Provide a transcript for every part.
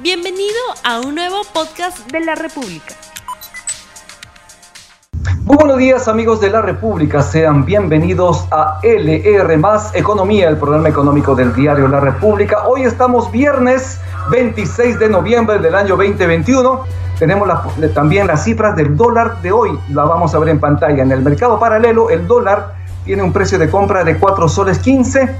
Bienvenido a un nuevo podcast de la República. Muy buenos días amigos de la República, sean bienvenidos a LR más Economía, el programa económico del diario La República. Hoy estamos viernes 26 de noviembre del año 2021. Tenemos también las cifras del dólar de hoy, la vamos a ver en pantalla. En el mercado paralelo el dólar tiene un precio de compra de 4 soles 15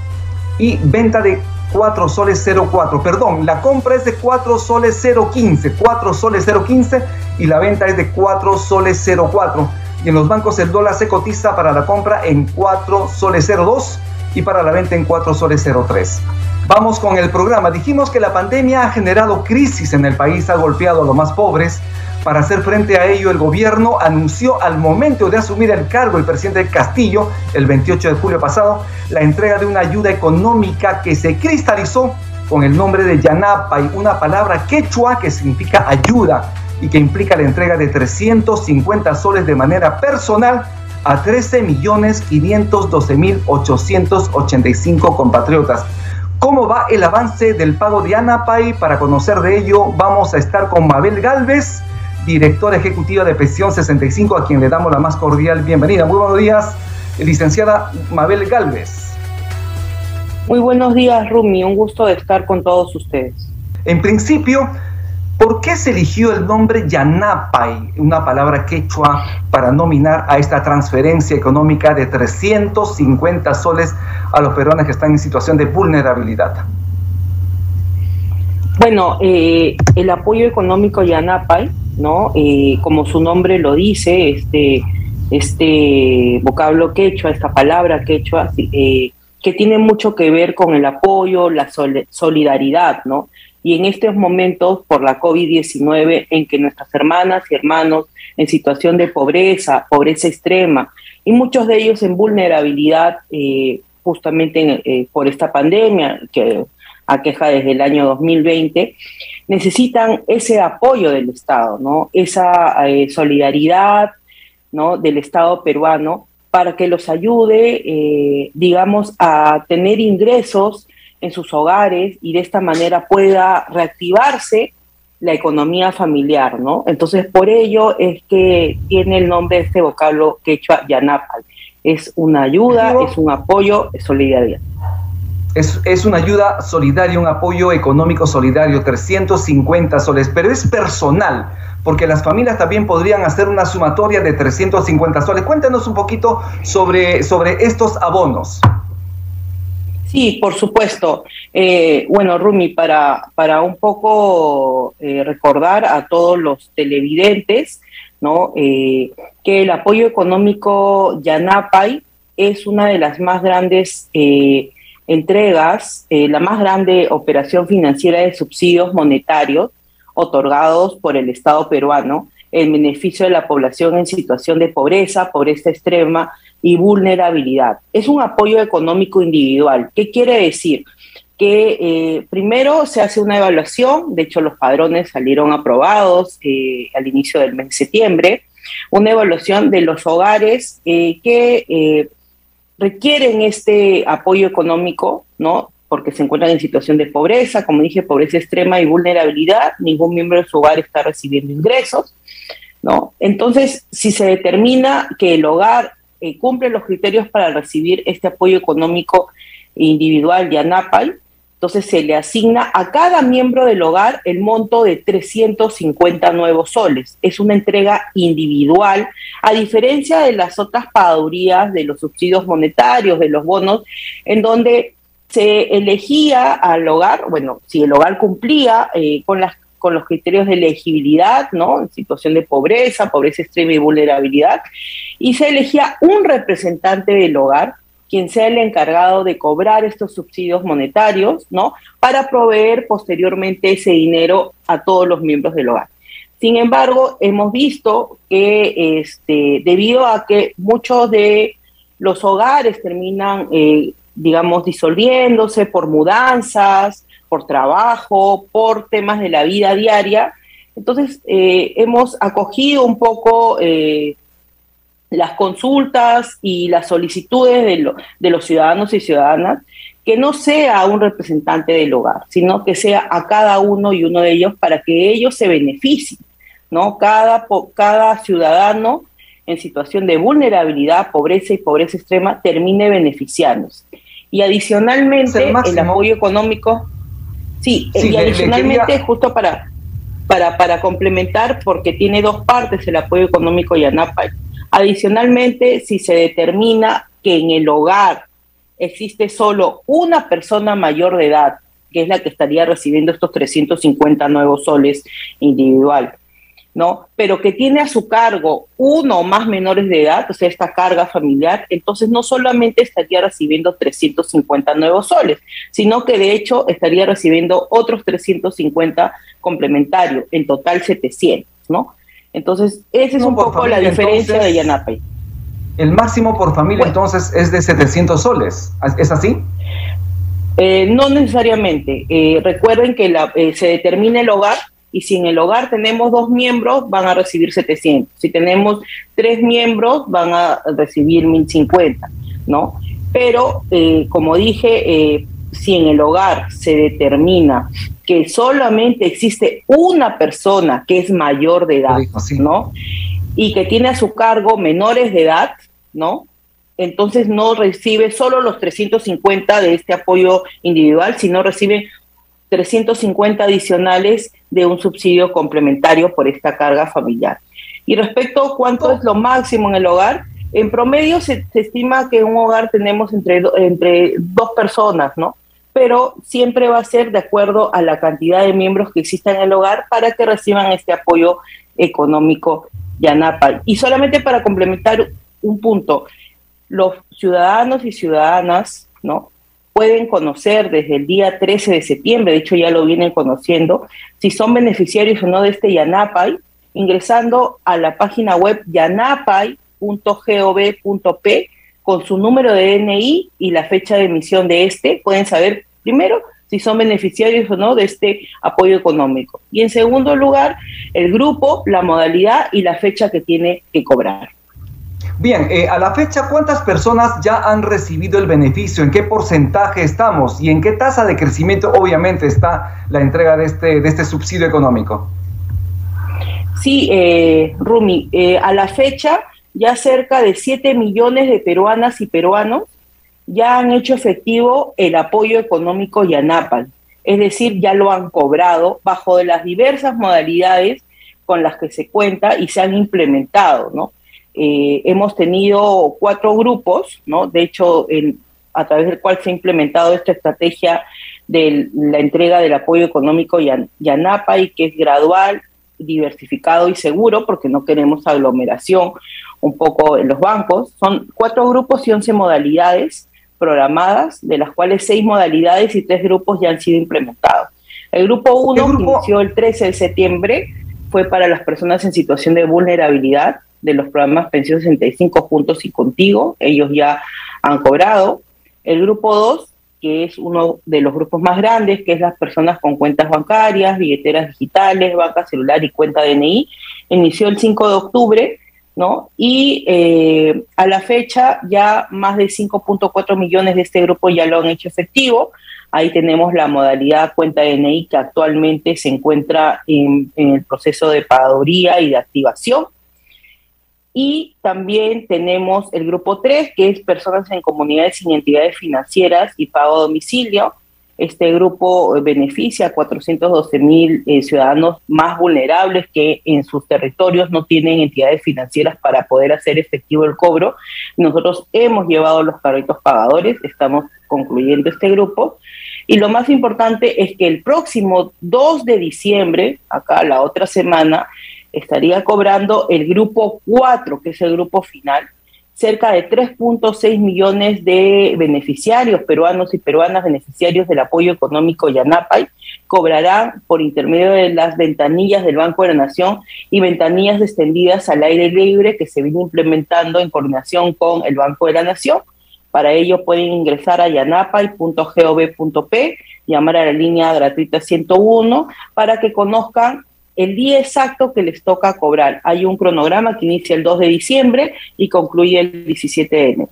y venta de 4 soles 04. Perdón, la compra es de 4 soles 015, 4 soles 015 y la venta es de 4 soles 04. Y en los bancos el dólar se cotiza para la compra en 4 soles 02 y para la venta en 4 soles 03. Vamos con el programa. Dijimos que la pandemia ha generado crisis en el país, ha golpeado a los más pobres, para hacer frente a ello, el gobierno anunció al momento de asumir el cargo el presidente Castillo, el 28 de julio pasado, la entrega de una ayuda económica que se cristalizó con el nombre de Yanapay, una palabra quechua que significa ayuda y que implica la entrega de 350 soles de manera personal a 13.512.885 compatriotas. ¿Cómo va el avance del pago de Yanapay? Para conocer de ello, vamos a estar con Mabel Galvez, directora ejecutiva de Pensión 65, a quien le damos la más cordial bienvenida. Muy buenos días, licenciada Mabel Galvez. Muy buenos días, Rumi. Un gusto de estar con todos ustedes. En principio, ¿por qué se eligió el nombre Yanapay, una palabra quechua, para nominar a esta transferencia económica de 350 soles a los peruanos que están en situación de vulnerabilidad? Bueno, eh, el apoyo económico Yanapay ¿no? Eh, como su nombre lo dice, este, este vocablo quechua, esta palabra quechua, eh, que tiene mucho que ver con el apoyo, la solidaridad, ¿no? Y en estos momentos, por la COVID-19, en que nuestras hermanas y hermanos en situación de pobreza, pobreza extrema, y muchos de ellos en vulnerabilidad, eh, justamente por esta pandemia, que aqueja desde el año 2020, necesitan ese apoyo del Estado, ¿no? esa eh, solidaridad ¿no? del Estado peruano para que los ayude, eh, digamos, a tener ingresos en sus hogares y de esta manera pueda reactivarse la economía familiar, ¿no? Entonces, por ello es que tiene el nombre de este vocablo quechua yanapal. Es una ayuda, es un apoyo, es solidaridad. Es, una ayuda solidaria, un apoyo económico solidario, 350 soles, pero es personal, porque las familias también podrían hacer una sumatoria de 350 soles. Cuéntanos un poquito sobre, sobre estos abonos. Sí, por supuesto. Eh, bueno, Rumi, para, para un poco eh, recordar a todos los televidentes, ¿no? Eh, que el apoyo económico Yanapay es una de las más grandes entregas la más grande operación financiera de subsidios monetarios otorgados por el Estado peruano en beneficio de la población en situación de pobreza, pobreza extrema y vulnerabilidad. Es un apoyo económico individual. ¿Qué quiere decir? Que eh, primero se hace una evaluación, de hecho los padrones salieron aprobados eh, al inicio del mes de septiembre, una evaluación de los hogares que requieren este apoyo económico, ¿no? Porque se encuentran en situación de pobreza, como dije, pobreza extrema y vulnerabilidad, ningún miembro de su hogar está recibiendo ingresos, ¿no? Entonces, si se determina que el hogar eh, cumple los criterios para recibir este apoyo económico individual de ANAPAL, entonces se le asigna a cada miembro del hogar el monto de 350 nuevos soles. Es una entrega individual, a diferencia de las otras pagadurías de los subsidios monetarios, de los bonos, en donde se elegía al hogar, bueno, si el hogar cumplía eh, con las con los criterios de elegibilidad, ¿no? En situación de pobreza, pobreza extrema y vulnerabilidad, y se elegía un representante del hogar quien sea el encargado de cobrar estos subsidios monetarios, ¿no? Para proveer posteriormente ese dinero a todos los miembros del hogar. Sin embargo, hemos visto que este, debido a que muchos de los hogares terminan, eh, digamos, disolviéndose por mudanzas, por trabajo, por temas de la vida diaria, entonces eh, hemos acogido un poco eh, las consultas y las solicitudes de, de los ciudadanos y ciudadanas, que no sea un representante del hogar, sino que sea a cada uno y uno de ellos para que ellos se beneficien, ¿no? Cada, cada ciudadano en situación de vulnerabilidad, pobreza y pobreza extrema termine beneficiándose. Y adicionalmente el, apoyo económico, sí, y adicionalmente justo para, para, para complementar, porque tiene dos partes el apoyo económico y ANAPA. Adicionalmente, si se determina que en el hogar existe solo una persona mayor de edad, que es la que estaría recibiendo estos 350 nuevos soles individual, ¿no? Pero que tiene a su cargo uno o más menores de edad, o sea, esta carga familiar, entonces no solamente estaría recibiendo 350 nuevos soles, sino que de hecho estaría recibiendo otros 350 complementarios, en total 700, ¿no? Entonces, esa es un poco la diferencia de Yanapay. El máximo por familia entonces es de 700 soles, ¿es así? Eh, no necesariamente. Eh, recuerden que eh, se determina el hogar y si en el hogar tenemos dos miembros, van a recibir 700. Si tenemos tres miembros, van a recibir 1050, ¿no? Pero, como dije, si en el hogar se determina que solamente existe una persona que es mayor de edad, ¿no? Y que tiene a su cargo menores de edad, ¿no? Entonces no recibe solo los 350 de este apoyo individual, sino recibe 350 adicionales de un subsidio complementario por esta carga familiar. Y respecto a cuánto es lo máximo en el hogar, en promedio se, estima que en un hogar tenemos entre, entre dos personas, ¿no? Pero siempre va a ser de acuerdo a la cantidad de miembros que exista en el hogar para que reciban este apoyo económico Yanapa. Y solamente para complementar un punto. Los ciudadanos y ciudadanas, ¿no? Pueden conocer desde el día 13 de septiembre, de hecho ya lo vienen conociendo, si son beneficiarios o no de este Yanapay, ingresando a la página web yanapay.gov.p con su número de DNI y la fecha de emisión de este, pueden saber primero si son beneficiarios o no de este apoyo económico. Y en segundo lugar, el grupo, la modalidad y la fecha que tiene que cobrar. Bien, eh, a la fecha, ¿cuántas personas ya han recibido el beneficio? ¿En qué porcentaje estamos? ¿Y en qué tasa de crecimiento, obviamente, está la entrega de este, de este subsidio económico? Sí, eh, Rumi, eh, a la fecha, ya cerca de 7 millones de peruanas y peruanos ya han hecho efectivo el apoyo económico Yanapal. Es decir, ya lo han cobrado bajo las diversas modalidades con las que se cuenta y se han implementado, ¿no? Eh, hemos tenido cuatro grupos, ¿no? De hecho, a través del cual se ha implementado esta estrategia de la entrega del apoyo económico Yanapa y que es gradual, diversificado y seguro, porque no queremos aglomeración un poco en los bancos. Son cuatro grupos y once modalidades programadas, de las cuales seis modalidades y tres grupos ya han sido implementados. El grupo 1 inició el 13 de septiembre, fue para las personas en situación de vulnerabilidad, de los programas Pensión 65 Juntos y Contigo, ellos ya han cobrado. El grupo 2, que es uno de los grupos más grandes, que es las personas con cuentas bancarias, billeteras digitales, banca celular y cuenta DNI, inició el 5 de octubre, ¿no? Y eh, a la fecha ya más de 5.4 millones de este grupo ya lo han hecho efectivo. Ahí tenemos la modalidad cuenta DNI que actualmente se encuentra en, en el proceso de pagaduría y de activación. Y también tenemos el grupo 3, que es personas en comunidades sin entidades financieras y pago a domicilio. Este grupo beneficia a 412 mil eh, ciudadanos más vulnerables que en sus territorios no tienen entidades financieras para poder hacer efectivo el cobro. Nosotros hemos llevado los carritos pagadores, estamos concluyendo este grupo. Y lo más importante es que el próximo 2 de diciembre, acá la otra semana, estaría cobrando el grupo 4, que es el grupo final, cerca de 3.6 millones de beneficiarios peruanos y peruanas beneficiarios del apoyo económico Yanapay cobrarán por intermedio de las ventanillas del Banco de la Nación y ventanillas extendidas al aire libre que se viene implementando en coordinación con el Banco de la Nación. Para ello pueden ingresar a yanapay.gov.p, llamar a la línea gratuita 101 para que conozcan el día exacto que les toca cobrar. Hay un cronograma que inicia el 2 de diciembre y concluye el 17 de enero.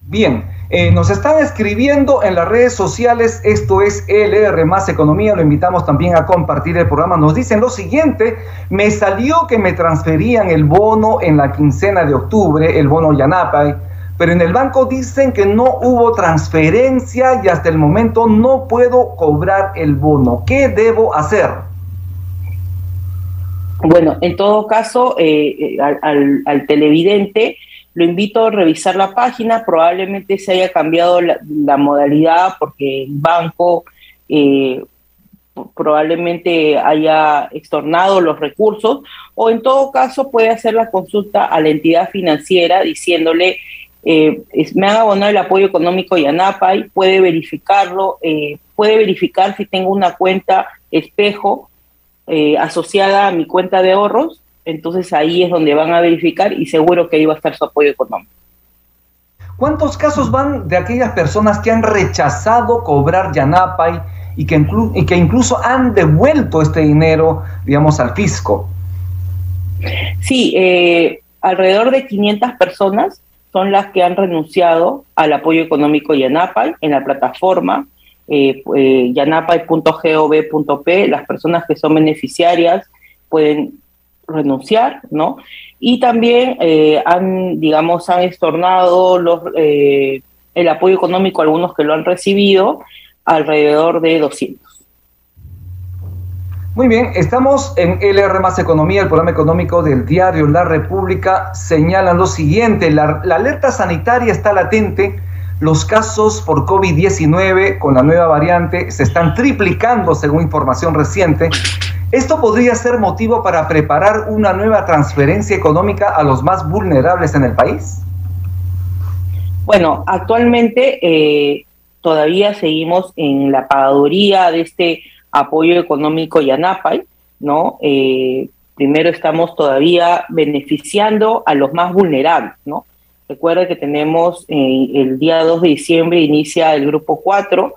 Bien, eh, nos están escribiendo en las redes sociales, esto es LR Más Economía, lo invitamos también a compartir el programa. Nos dicen lo siguiente, me salió que me transferían el bono en la quincena de octubre, el bono Yanapay, pero en el banco dicen que no hubo transferencia y hasta el momento no puedo cobrar el bono. ¿Qué debo hacer? Bueno, en todo caso, eh, eh, al televidente, lo invito a revisar la página, probablemente se haya cambiado la, modalidad porque el banco eh, probablemente haya extornado los recursos o en todo caso puede hacer la consulta a la entidad financiera diciéndole eh, me han abonado el apoyo económico y ANAPAI, puede verificarlo, eh, puede verificar si tengo una cuenta espejo asociada a mi cuenta de ahorros entonces ahí es donde van a verificar y seguro que ahí va a estar su apoyo económico. ¿Cuántos casos van de aquellas personas que han rechazado cobrar Yanapay y que, y que incluso han devuelto este dinero, digamos, al fisco? Sí, eh, alrededor de 500 personas son las que han renunciado al apoyo económico Yanapay en la plataforma eh, eh. Las personas que son beneficiarias pueden renunciar, ¿no? Y también eh, han, digamos, han estornado los, eh, el apoyo económico algunos que lo han recibido, alrededor de 200. Muy bien, estamos en LR Más Economía, el programa económico del diario La República. Señalan lo siguiente, la alerta sanitaria está latente, los casos por COVID-19 con la nueva variante se están triplicando según información reciente esto podría ser motivo para preparar una nueva transferencia económica a los más vulnerables en el país. Bueno, actualmente eh, todavía seguimos en la pagaduría de este apoyo económico Yanapay, ¿no? Eh, primero estamos todavía beneficiando a los más vulnerables, ¿no? Recuerda que tenemos eh, el día 2 de diciembre inicia el grupo 4,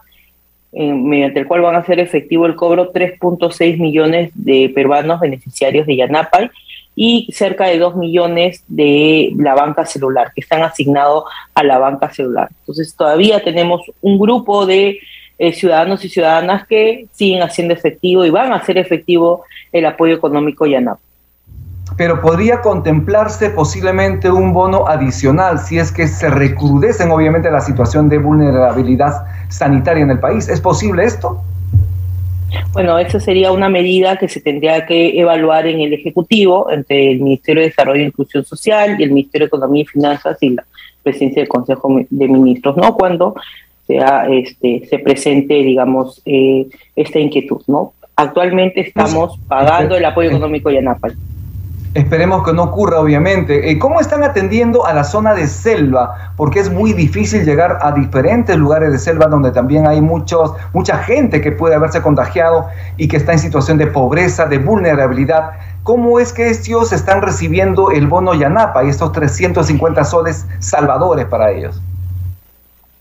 mediante el cual van a ser efectivo el cobro 3.6 millones de peruanos beneficiarios de Yanapay y cerca de 2 millones de la banca celular, que están asignados a la banca celular. Entonces todavía tenemos un grupo de eh, ciudadanos y ciudadanas que siguen haciendo efectivo y van a hacer efectivo el apoyo económico Yanapay pero podría contemplarse posiblemente un bono adicional si es que se recrudecen obviamente la situación de vulnerabilidad sanitaria en el país. ¿Es posible esto? Bueno, esa sería una medida que se tendría que evaluar en el Ejecutivo entre el Ministerio de Desarrollo e Inclusión Social y el Ministerio de Economía y Finanzas y la presidencia del Consejo de Ministros, ¿no? Cuando sea, este, se presente, digamos, eh, esta inquietud, ¿no? Actualmente estamos pagando el apoyo económico a Yanapal. Esperemos que no ocurra, obviamente. Eh, ¿Cómo están atendiendo a la zona de selva? Porque es muy difícil llegar a diferentes lugares de selva donde también hay muchos, mucha gente que puede haberse contagiado y que está en situación de pobreza, de vulnerabilidad. ¿Cómo es que ellos están recibiendo el bono Yanapa y estos 350 soles salvadores para ellos?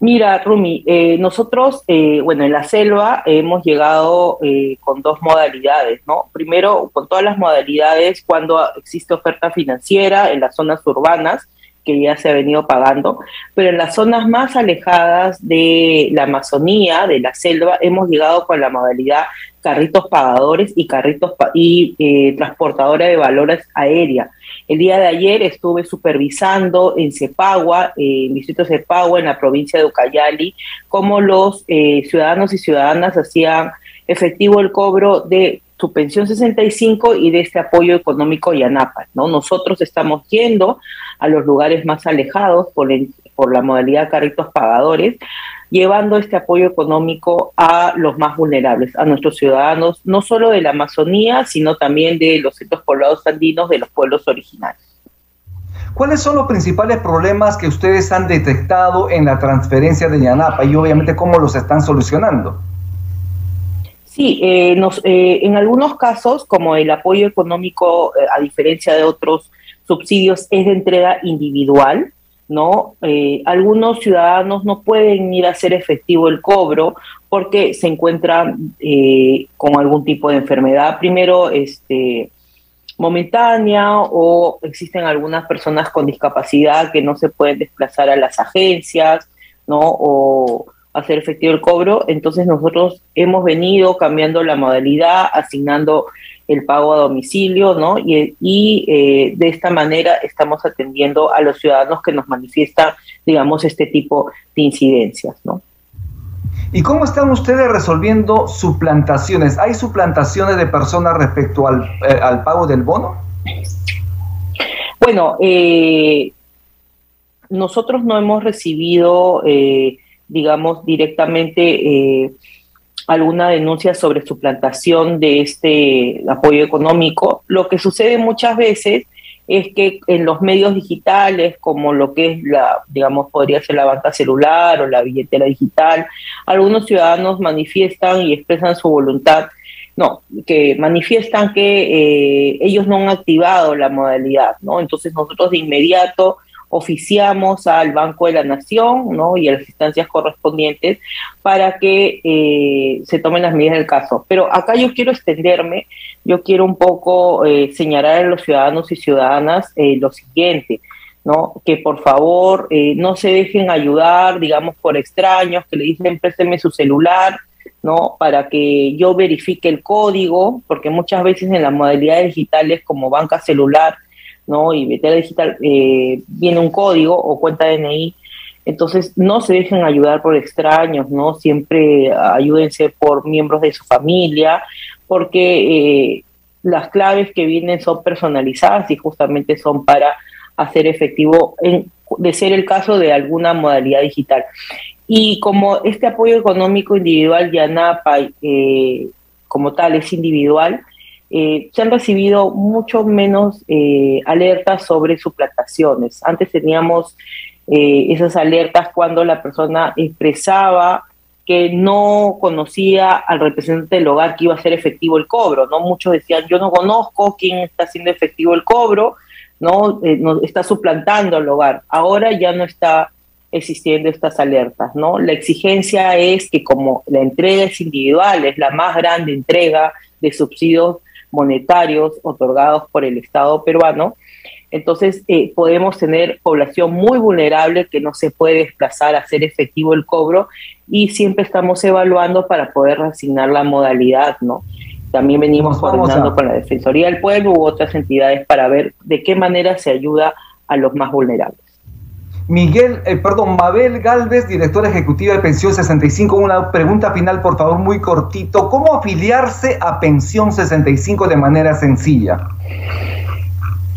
Mira, Rumi, eh, nosotros, eh, bueno, en la selva hemos llegado eh, con dos modalidades, ¿no? Primero, con todas las modalidades cuando existe oferta financiera en las zonas urbanas, que ya se ha venido pagando, pero en las zonas más alejadas de la Amazonía, de la selva, hemos llegado con la modalidad carritos pagadores y carritos y transportadora de valores aérea el día de ayer estuve supervisando en Cepagua, en el distrito de Cepagua, en la provincia de Ucayali, cómo los eh, ciudadanos y ciudadanas hacían efectivo el cobro de su pensión 65 y de este apoyo económico Yanapa. ¿no? Nosotros estamos yendo a los lugares más alejados por, por la modalidad carritos pagadores llevando este apoyo económico a los más vulnerables, a nuestros ciudadanos, no solo de la Amazonía, sino también de los centros poblados andinos de los pueblos originarios. ¿Cuáles son los principales problemas que ustedes han detectado en la transferencia de Yanapa y obviamente cómo los están solucionando? Sí, eh, eh, en algunos casos, como el apoyo económico, eh, a diferencia de otros subsidios, es de entrega individual, ¿no? Eh, algunos ciudadanos no pueden ir a hacer efectivo el cobro porque se encuentran eh, con algún tipo de enfermedad, primero este, momentánea o existen algunas personas con discapacidad que no se pueden desplazar a las agencias, ¿no? O hacer efectivo el cobro. Entonces nosotros hemos venido cambiando la modalidad, asignando el pago a domicilio, ¿no? Y, eh, de esta manera estamos atendiendo a los ciudadanos que nos manifiestan, digamos, este tipo de incidencias, ¿no? ¿Y cómo están ustedes resolviendo suplantaciones? ¿Hay suplantaciones de personas respecto al, eh, pago del bono? Bueno, eh, nosotros no hemos recibido, digamos, directamente alguna denuncia sobre suplantación de este apoyo económico. Lo que sucede muchas veces es que en los medios digitales, como lo que es la, digamos, podría ser la banca celular o la billetera digital, algunos ciudadanos manifiestan y expresan su voluntad, no, que manifiestan que eh, ellos no han activado la modalidad, ¿no? Entonces nosotros de inmediato oficiamos al Banco de la Nación ¿no? y a las instancias correspondientes para que eh, se tomen las medidas del caso. Pero acá yo quiero extenderme, yo quiero un poco eh, señalar a los ciudadanos y ciudadanas eh, lo siguiente. ¿no? que por favor no se dejen ayudar, digamos, por extraños, que le dicen présteme su celular, ¿no? Para que yo verifique el código, porque muchas veces en las modalidades digitales como banca celular ¿no? Y BTA Digital eh, viene un código o cuenta DNI. Entonces, no se dejen ayudar por extraños, ¿no? Siempre ayúdense por miembros de su familia, porque eh, las claves que vienen son personalizadas y justamente son para hacer efectivo, de ser el caso de alguna modalidad digital. Y como este apoyo económico individual de ANAPA, eh, como tal, es individual, eh, se han recibido mucho menos eh, alertas sobre suplantaciones. Antes teníamos eh, esas alertas cuando la persona expresaba que no conocía al representante del hogar que iba a hacer efectivo el cobro, ¿no? Muchos decían, yo no conozco quién está haciendo efectivo el cobro, ¿no? no está suplantando al hogar. Ahora ya no está existiendo estas alertas, ¿no? La exigencia es que como la entrega es individual, es la más grande entrega de subsidios monetarios otorgados por el Estado peruano. Entonces, eh, podemos tener población muy vulnerable que no se puede desplazar a hacer efectivo el cobro y siempre estamos evaluando para poder asignar la modalidad, ¿no? También venimos coordinando con la Defensoría del Pueblo u otras entidades para ver de qué manera se ayuda a los más vulnerables. Miguel, eh, perdón, Mabel Galvez, directora ejecutiva de Pensión 65, una pregunta final, por favor, muy cortito. ¿Cómo afiliarse a Pensión 65 de manera sencilla?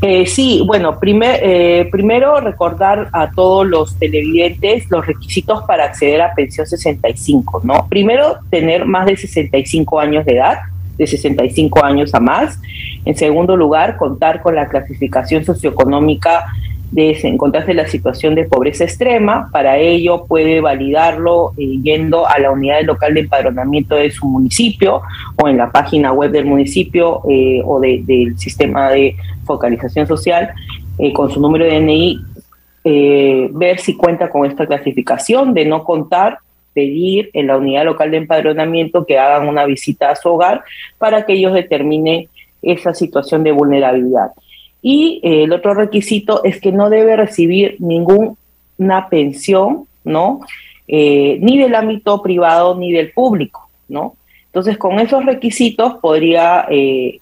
Eh, sí, bueno, eh, primero recordar a todos los televidentes los requisitos para acceder a Pensión 65, ¿no? Primero, tener más de 65 años de edad, de 65 años a más. En segundo lugar, contar con la clasificación socioeconómica de encontrarse en la situación de pobreza extrema. Para ello puede validarlo eh, yendo a la unidad local de empadronamiento de su municipio o en la página web del municipio eh, o del sistema de focalización social eh, con su número de DNI, ver si cuenta con esta clasificación, de no contar pedir en la unidad local de empadronamiento que hagan una visita a su hogar para que ellos determinen esa situación de vulnerabilidad. Y eh, el otro requisito es que no debe recibir ninguna pensión, ¿no? Eh, ni del ámbito privado ni del público, ¿no? Entonces, con esos requisitos podría eh,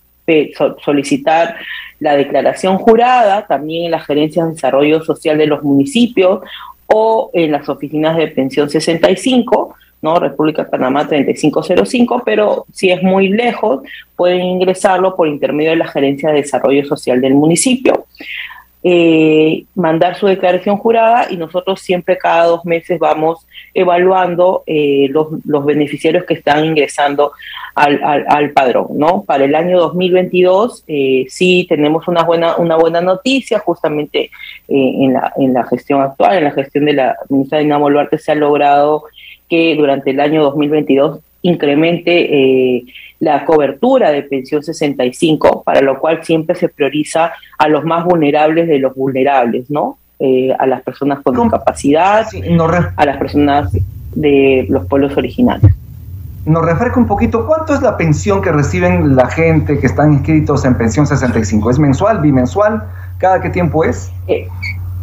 solicitar la declaración jurada también en las gerencias de desarrollo social de los municipios o en las oficinas de pensión 65 ¿no? República de Panamá 3505, pero si es muy lejos, pueden ingresarlo por intermedio de la Gerencia de Desarrollo Social del municipio. Eh, mandar su declaración jurada y nosotros siempre cada dos meses vamos evaluando eh, los, los, beneficiarios que están ingresando al, al, padrón. ¿no? Para el año 2022 eh, sí tenemos una buena, una buena noticia, justamente en, la, en la gestión actual, en la gestión de la ministra Dina Boluarte se ha logrado que durante el año 2022 incremente eh, la cobertura de pensión 65, para lo cual siempre se prioriza a los más vulnerables de los vulnerables, ¿no? eh, a las personas con discapacidad, a las personas de los pueblos originales. Nos refresca un poquito, ¿cuánto es la pensión que reciben la gente que están inscritos en pensión 65? ¿Es mensual, bimensual? ¿Cada qué tiempo es? Eh,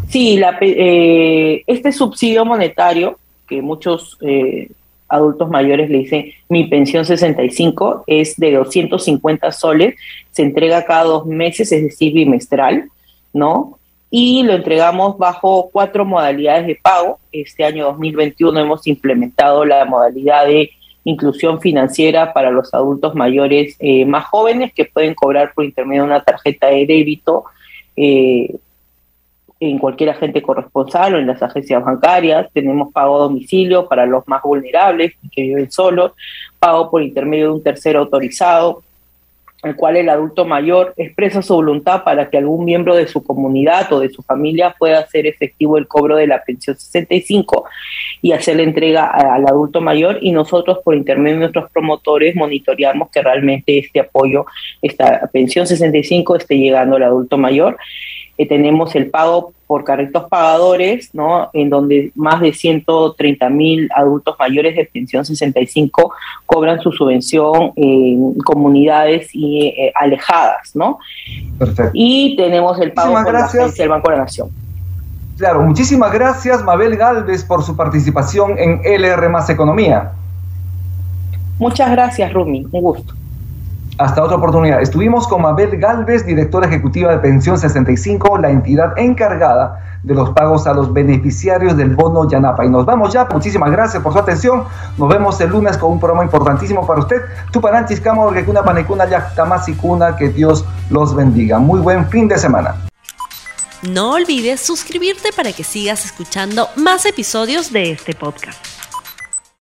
sí, la, este subsidio monetario que muchos eh, adultos mayores le dicen mi pensión 65 es de 250 soles, se entrega cada dos meses, es decir, bimestral, ¿no? Y lo entregamos bajo cuatro modalidades de pago. Este año 2021 hemos implementado la modalidad de inclusión financiera para los adultos mayores eh, más jóvenes que pueden cobrar por intermedio de una tarjeta de débito eh, en cualquier agente corresponsal o en las agencias bancarias. Tenemos pago a domicilio para los más vulnerables que viven solos, pago por intermedio de un tercero autorizado, el cual el adulto mayor expresa su voluntad para que algún miembro de su comunidad o de su familia pueda hacer efectivo el cobro de la pensión 65 y hacer la entrega al adulto mayor. Y nosotros por intermedio de nuestros promotores monitoreamos que realmente este apoyo, esta pensión 65 esté llegando al adulto mayor tenemos el pago por carritos pagadores, ¿no? En donde más de 130 mil adultos mayores de pensión 65 cobran su subvención en comunidades y, eh, alejadas, ¿no? Perfecto. Y tenemos el pago por gracias. del Banco de la Nación. Claro, muchísimas gracias Mabel Galvez por su participación en LR Más Economía. Muchas gracias, Rumi. Un gusto. Hasta otra oportunidad. Estuvimos con Mabel Galvez, directora ejecutiva de Pensión 65, la entidad encargada de los pagos a los beneficiarios del bono Yanapa. Y nos vamos ya. Muchísimas gracias por su atención. Nos vemos el lunes con un programa importantísimo para usted. Tupananchis, Cuna, Panecuna, Cuna, que Dios los bendiga. Muy buen fin de semana. No olvides suscribirte para que sigas escuchando más episodios de este podcast.